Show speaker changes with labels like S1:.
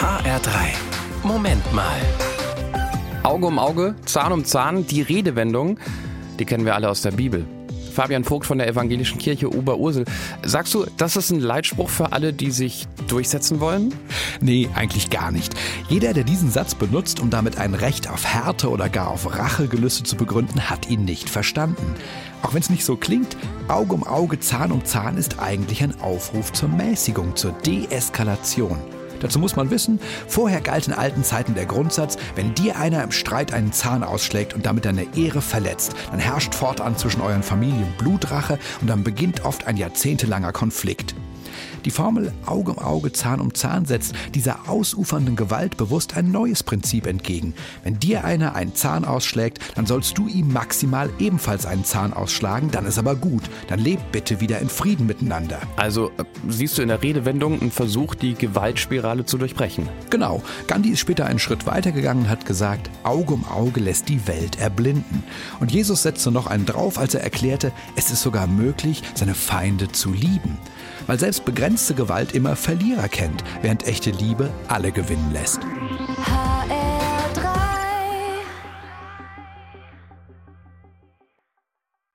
S1: HR3. Moment mal.
S2: Auge um Auge, Zahn um Zahn, die Redewendung, die kennen wir alle aus der Bibel. Fabian Vogt von der Evangelischen Kirche Oberursel. Sagst du, das ist ein Leitspruch für alle, die sich durchsetzen wollen?
S3: Nee, eigentlich gar nicht. Jeder, der diesen Satz benutzt, um damit ein Recht auf Härte oder gar auf Rachegelüste zu begründen, hat ihn nicht verstanden. Auch wenn es nicht so klingt, Auge um Auge, Zahn um Zahn ist eigentlich ein Aufruf zur Mäßigung, zur Deeskalation. Dazu muss man wissen, vorher galt in alten Zeiten der Grundsatz, wenn dir einer im Streit einen Zahn ausschlägt und damit deine Ehre verletzt, dann herrscht fortan zwischen euren Familien Blutrache und dann beginnt oft ein jahrzehntelanger Konflikt. Die Formel Auge um Auge, Zahn um Zahn setzt dieser ausufernden Gewalt bewusst ein neues Prinzip entgegen. Wenn dir einer einen Zahn ausschlägt, dann sollst du ihm maximal ebenfalls einen Zahn ausschlagen, dann ist aber gut. Dann lebt bitte wieder in Frieden miteinander.
S2: Also äh, siehst du in der Redewendung einen Versuch, die Gewaltspirale zu durchbrechen.
S3: Genau. Gandhi ist später einen Schritt weitergegangen und hat gesagt, Auge um Auge lässt die Welt erblinden. Und Jesus setzte noch einen drauf, als er erklärte, es ist sogar möglich, seine Feinde zu lieben. Weil selbst begrenzte Gewalt immer Verlierer kennt, während echte Liebe alle gewinnen lässt.